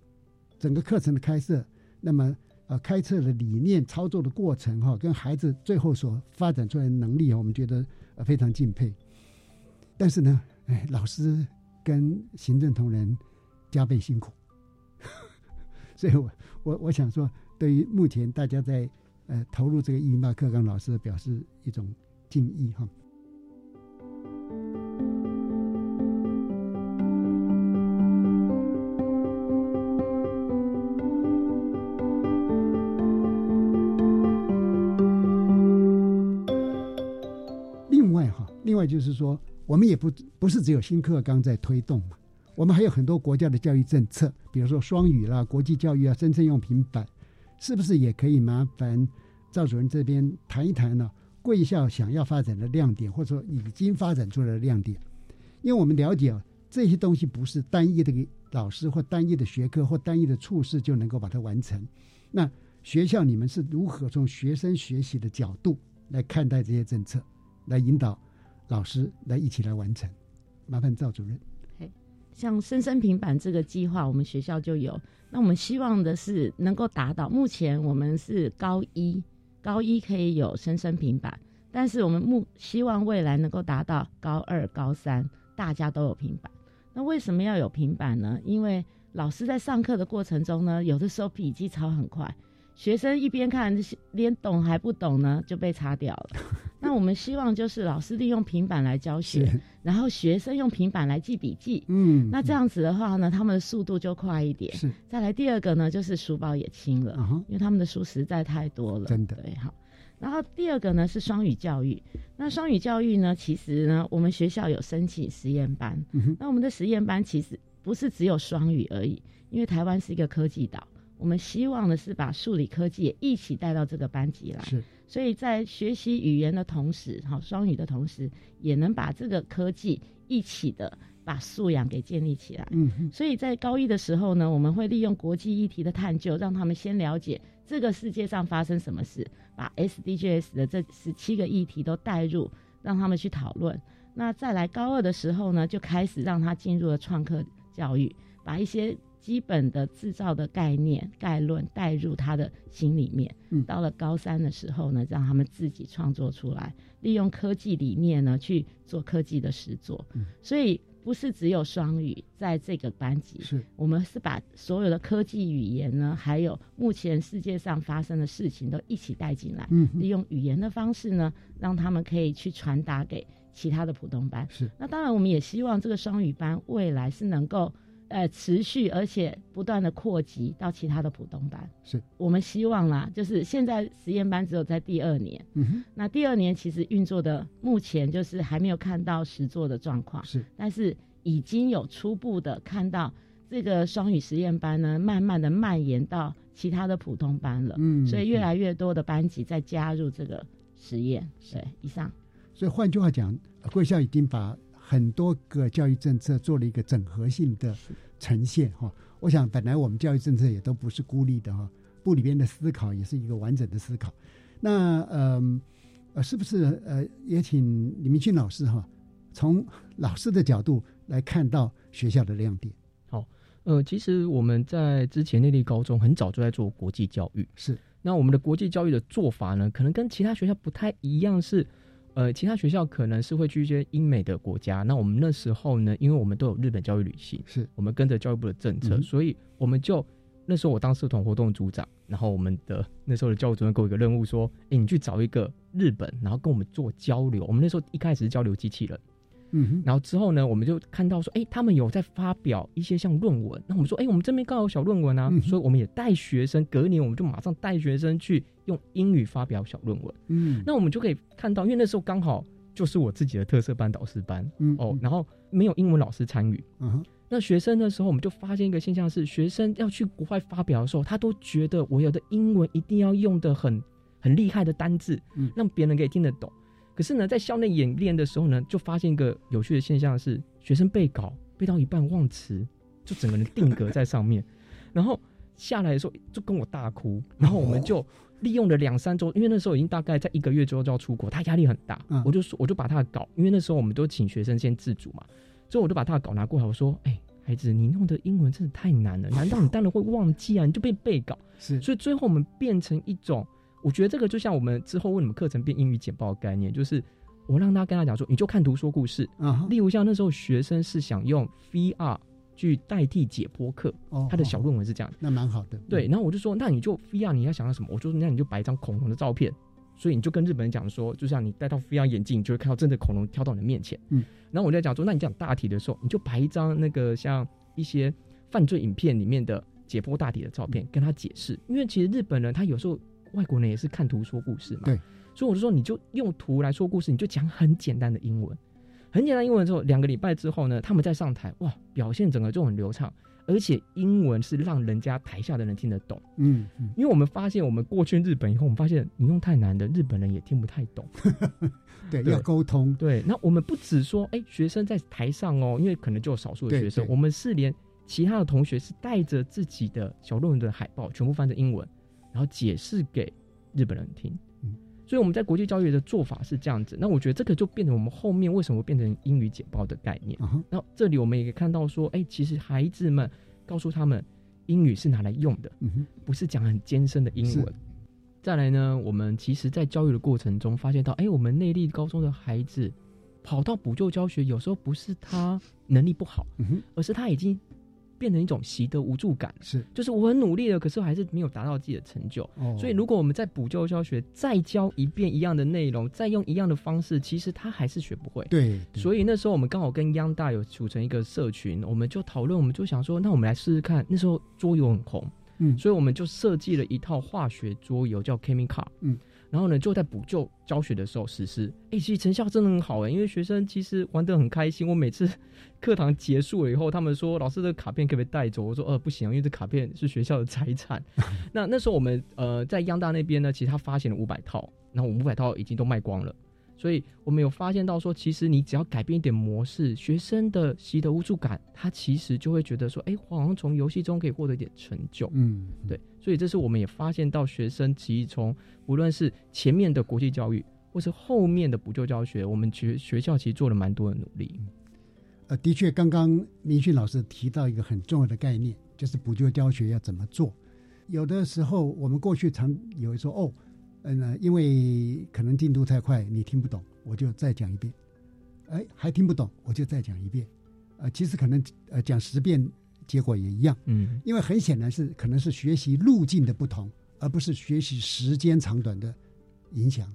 整个课程的开设，那么呃开设的理念、操作的过程哈，跟孩子最后所发展出来的能力，我们觉得呃非常敬佩。但是呢，哎，老师跟行政同仁加倍辛苦。所以，我我我想说，对于目前大家在呃投入这个一零八课纲老师，表示一种敬意哈。就是说，我们也不不是只有新课纲在推动嘛。我们还有很多国家的教育政策，比如说双语啦、国际教育啊、深圳用平板，是不是也可以麻烦赵主任这边谈一谈呢？贵校想要发展的亮点，或者说已经发展出来的亮点？因为我们了解啊，这些东西不是单一的老师或单一的学科或单一的处事就能够把它完成。那学校你们是如何从学生学习的角度来看待这些政策，来引导老师来一起来完成？麻烦赵主任。像生生平板这个计划，我们学校就有。那我们希望的是能够达到，目前我们是高一，高一可以有生生平板，但是我们目希望未来能够达到高二、高三，大家都有平板。那为什么要有平板呢？因为老师在上课的过程中呢，有的时候笔记抄很快。学生一边看，连懂还不懂呢，就被擦掉了。那我们希望就是老师利用平板来教学，然后学生用平板来记笔记。嗯，那这样子的话呢，他们的速度就快一点。是。再来第二个呢，就是书包也轻了，因为他们的书实在太多了。真的。对，好。然后第二个呢是双语教育。那双语教育呢，其实呢，我们学校有申请实验班。嗯那我们的实验班其实不是只有双语而已，因为台湾是一个科技岛。我们希望的是把数理科技也一起带到这个班级来，是，所以在学习语言的同时，好双语的同时，也能把这个科技一起的把素养给建立起来。嗯，所以在高一的时候呢，我们会利用国际议题的探究，让他们先了解这个世界上发生什么事，把 SDGs 的这十七个议题都带入，让他们去讨论。那再来高二的时候呢，就开始让他进入了创客教育，把一些。基本的制造的概念概论带入他的心里面，嗯，到了高三的时候呢，让他们自己创作出来，利用科技理念呢去做科技的实作，嗯，所以不是只有双语在这个班级，是。我们是把所有的科技语言呢，还有目前世界上发生的事情都一起带进来，嗯，利用语言的方式呢，让他们可以去传达给其他的普通班，是。那当然我们也希望这个双语班未来是能够。呃，持续而且不断的扩及到其他的普通班，是我们希望啦。就是现在实验班只有在第二年，嗯哼，那第二年其实运作的目前就是还没有看到实作的状况，是，但是已经有初步的看到这个双语实验班呢，慢慢的蔓延到其他的普通班了，嗯，所以越来越多的班级在加入这个实验，对，以上。所以换句话讲，贵校已经把。很多个教育政策做了一个整合性的呈现哈，我想本来我们教育政策也都不是孤立的哈，部里边的思考也是一个完整的思考。那呃呃，是不是呃也请李明俊老师哈，从老师的角度来看到学校的亮点？好，呃，其实我们在之前内地高中很早就在做国际教育，是那我们的国际教育的做法呢，可能跟其他学校不太一样是。呃，其他学校可能是会去一些英美的国家，那我们那时候呢，因为我们都有日本教育旅行，是我们跟着教育部的政策，所以我们就那时候我当社团活动组长，然后我们的那时候的教务主任给我一个任务，说，哎，你去找一个日本，然后跟我们做交流。我们那时候一开始是交流机器人，嗯，然后之后呢，我们就看到说，哎，他们有在发表一些像论文，那我们说，哎，我们这边刚好有小论文啊，所以我们也带学生，隔年我们就马上带学生去用英语发表小论文。嗯，那我们就可以看到，因为那时候刚好就是我自己的特色班导师班，嗯哦，然后没有英文老师参与，嗯，那学生的时候，我们就发现一个现象是，学生要去国外发表的时候，他都觉得我有的英文一定要用的很很厉害的单字，嗯，让别人可以听得懂。可是呢，在校内演练的时候呢，就发现一个有趣的现象是，学生背稿背到一半忘词，就整个人定格在上面，然后下来的时候就跟我大哭。然后我们就利用了两三周，因为那时候已经大概在一个月之后就要出国，他压力很大。我就说，我就把他的稿，因为那时候我们都请学生先自主嘛，所以我就把他的稿拿过来，我说：“哎，孩子，你弄的英文真的太难了，难道你当然会忘记啊？你就被背稿。”是，所以最后我们变成一种。我觉得这个就像我们之后为什么课程变英语简报的概念，就是我让他跟他讲说，你就看图说故事啊。例如像那时候学生是想用 VR 去代替解剖课，他的小论文是这样，那蛮好的。对，然后我就说，那你就 VR 你要想要什么？我就说，那你就摆一张恐龙的照片，所以你就跟日本人讲说，就像你戴到 VR 眼镜，你就会看到真的恐龙跳到你的面前。嗯，然后我在讲说，那你讲大体的时候，你就摆一张那个像一些犯罪影片里面的解剖大体的照片，跟他解释，因为其实日本人他有时候。外国人也是看图说故事嘛，对，所以我就说，你就用图来说故事，你就讲很简单的英文，很简单英文之后，两个礼拜之后呢，他们再上台，哇，表现整个就很流畅，而且英文是让人家台下的人听得懂，嗯，因为我们发现，我们过去日本以后，我们发现你用太难的，日本人也听不太懂，对，要沟通，对，那我们不只说，哎，学生在台上哦，因为可能就有少数的学生，我们是连其他的同学是带着自己的小论文的海报，全部翻成英文。然后解释给日本人听，嗯，所以我们在国际教育的做法是这样子。那我觉得这个就变成我们后面为什么变成英语简报的概念。那这里我们也可以看到说，哎，其实孩子们告诉他们，英语是拿来用的，不是讲很艰深的英文。再来呢，我们其实在教育的过程中发现到，哎，我们内地高中的孩子跑到补救教学，有时候不是他能力不好，而是他已经。变成一种习得无助感，是，就是我很努力了，可是我还是没有达到自己的成就。所以，如果我们在补救教学再教一遍一样的内容，再用一样的方式，其实他还是学不会。对，所以那时候我们刚好跟央大有组成一个社群，我们就讨论，我们就想说，那我们来试试看。那时候桌游很红，嗯，所以我们就设计了一套化学桌游，叫 Chemical，嗯。然后呢，就在补救教学的时候实施。哎，其实成效真的很好哎，因为学生其实玩得很开心。我每次课堂结束了以后，他们说：“老师的卡片可不可以带走？”我说：“呃，不行，因为这卡片是学校的财产。”那那时候我们呃在央大那边呢，其实他发行了五百套，然后我五百套已经都卖光了。所以我们有发现到说，其实你只要改变一点模式，学生的习得无助感，他其实就会觉得说：“哎，我好像从游戏中可以获得一点成就。”嗯，对。所以这是我们也发现到学生其实从无论是前面的国际教育，或是后面的补救教学，我们学学校其实做了蛮多的努力。呃，的确，刚刚明训老师提到一个很重要的概念，就是补救教学要怎么做。有的时候我们过去常有说哦，嗯，因为可能进度太快，你听不懂，我就再讲一遍。哎，还听不懂，我就再讲一遍。呃，其实可能呃讲十遍。结果也一样，嗯，因为很显然是可能是学习路径的不同，而不是学习时间长短的影响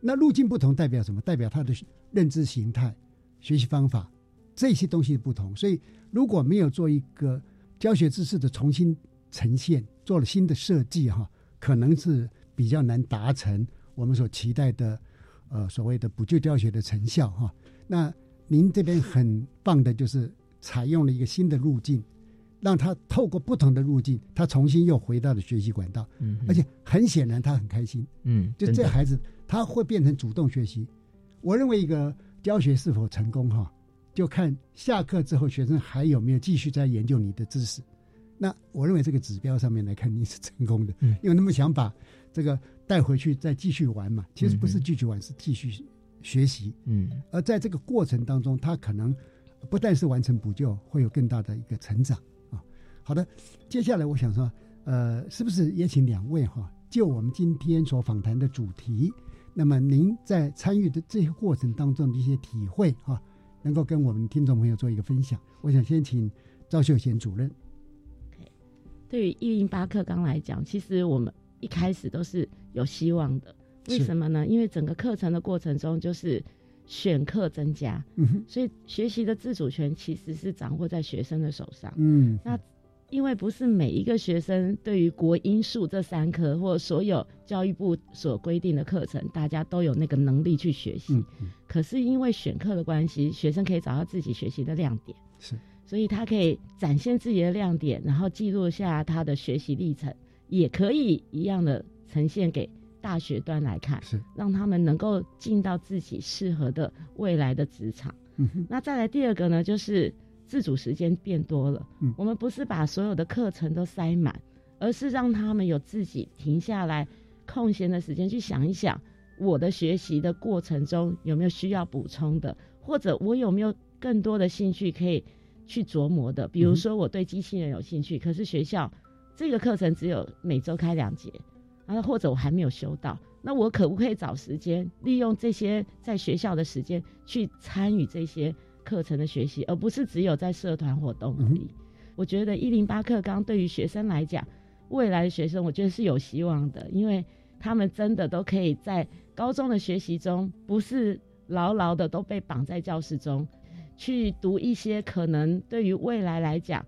那路径不同代表什么？代表他的认知形态、学习方法这些东西不同。所以如果没有做一个教学知识的重新呈现，做了新的设计哈，可能是比较难达成我们所期待的呃所谓的补救教学的成效哈。那您这边很棒的就是采用了一个新的路径。让他透过不同的路径，他重新又回到了学习管道，嗯，而且很显然他很开心，嗯，就这孩子他会变成主动学习。我认为一个教学是否成功哈，就看下课之后学生还有没有继续在研究你的知识。那我认为这个指标上面来看你是成功的，嗯，因为他们想把这个带回去再继续玩嘛，其实不是继续玩，是继续学习，嗯，而在这个过程当中，他可能不但是完成补救，会有更大的一个成长啊。好的，接下来我想说，呃，是不是也请两位哈，就我们今天所访谈的主题，那么您在参与的这些过程当中的一些体会哈，能够跟我们听众朋友做一个分享。我想先请赵秀贤主任。对于一零八课纲来讲，其实我们一开始都是有希望的。为什么呢？因为整个课程的过程中，就是选课增加，所以学习的自主权其实是掌握在学生的手上。嗯，那因为不是每一个学生对于国英数这三科或所有教育部所规定的课程，大家都有那个能力去学习。可是因为选课的关系，学生可以找到自己学习的亮点，是，所以他可以展现自己的亮点，然后记录下他的学习历程，也可以一样的呈现给。大学端来看，是让他们能够进到自己适合的未来的职场。嗯，那再来第二个呢，就是自主时间变多了。嗯，我们不是把所有的课程都塞满，而是让他们有自己停下来空闲的时间去想一想，我的学习的过程中有没有需要补充的，或者我有没有更多的兴趣可以去琢磨的。比如说我对机器人有兴趣，可是学校这个课程只有每周开两节。然后或者我还没有修到，那我可不可以找时间利用这些在学校的时间去参与这些课程的学习，而不是只有在社团活动而已？我觉得一零八课纲对于学生来讲，未来的学生我觉得是有希望的，因为他们真的都可以在高中的学习中，不是牢牢的都被绑在教室中，去读一些可能对于未来来讲。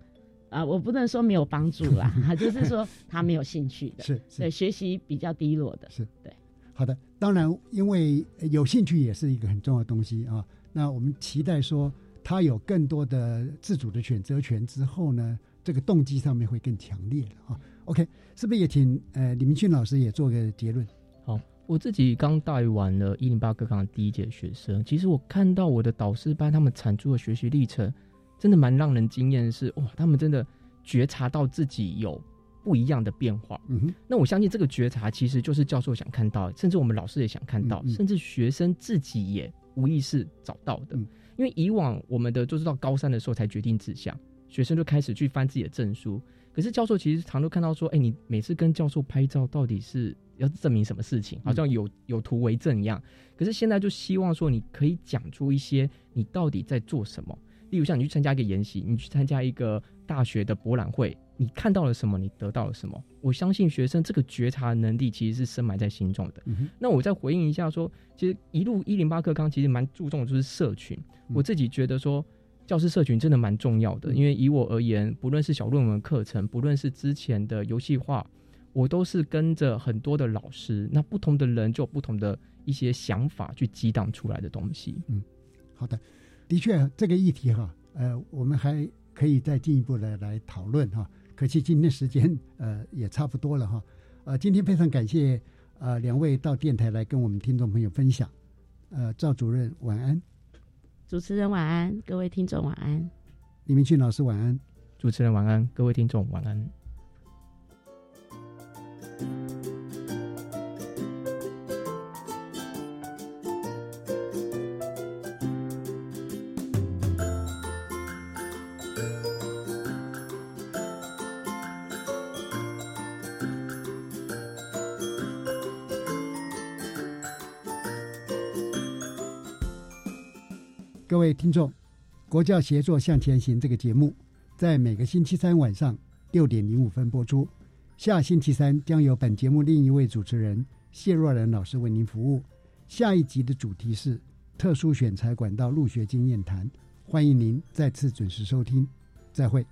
啊，我不能说没有帮助啦，就是说他没有兴趣的，是对学习比较低落的，是对。好的，当然，因为有兴趣也是一个很重要的东西啊。那我们期待说他有更多的自主的选择权之后呢，这个动机上面会更强烈了啊。OK，是不是也请呃李明俊老师也做个结论？好，我自己刚带完了一零八课纲第一届学生，其实我看到我的导师班他们产出的学习历程。真的蛮让人惊艳的是，哇，他们真的觉察到自己有不一样的变化。那我相信这个觉察其实就是教授想看到，甚至我们老师也想看到，甚至学生自己也无意识找到的。因为以往我们的就是到高三的时候才决定志向，学生就开始去翻自己的证书。可是教授其实常都看到说，哎，你每次跟教授拍照，到底是要证明什么事情？好像有有图为证一样。可是现在就希望说，你可以讲出一些你到底在做什么。例如像你去参加一个研习，你去参加一个大学的博览会，你看到了什么？你得到了什么？我相信学生这个觉察能力其实是深埋在心中的。那我再回应一下说，其实一路一零八课纲其实蛮注重的就是社群。我自己觉得说，教师社群真的蛮重要的，因为以我而言，不论是小论文课程，不论是之前的游戏化，我都是跟着很多的老师，那不同的人就有不同的一些想法去激荡出来的东西。嗯，好的。的确，这个议题哈，呃，我们还可以再进一步的来讨论哈。可惜今天时间呃也差不多了哈。呃，今天非常感谢呃两位到电台来跟我们听众朋友分享。呃，赵主任晚安，主持人晚安，各位听众晚安，李明俊老师晚安，主持人晚安，各位听众晚安。各位听众，《国教协作向前行》这个节目在每个星期三晚上六点零五分播出。下星期三将由本节目另一位主持人谢若兰老师为您服务。下一集的主题是特殊选材管道入学经验谈，欢迎您再次准时收听。再会。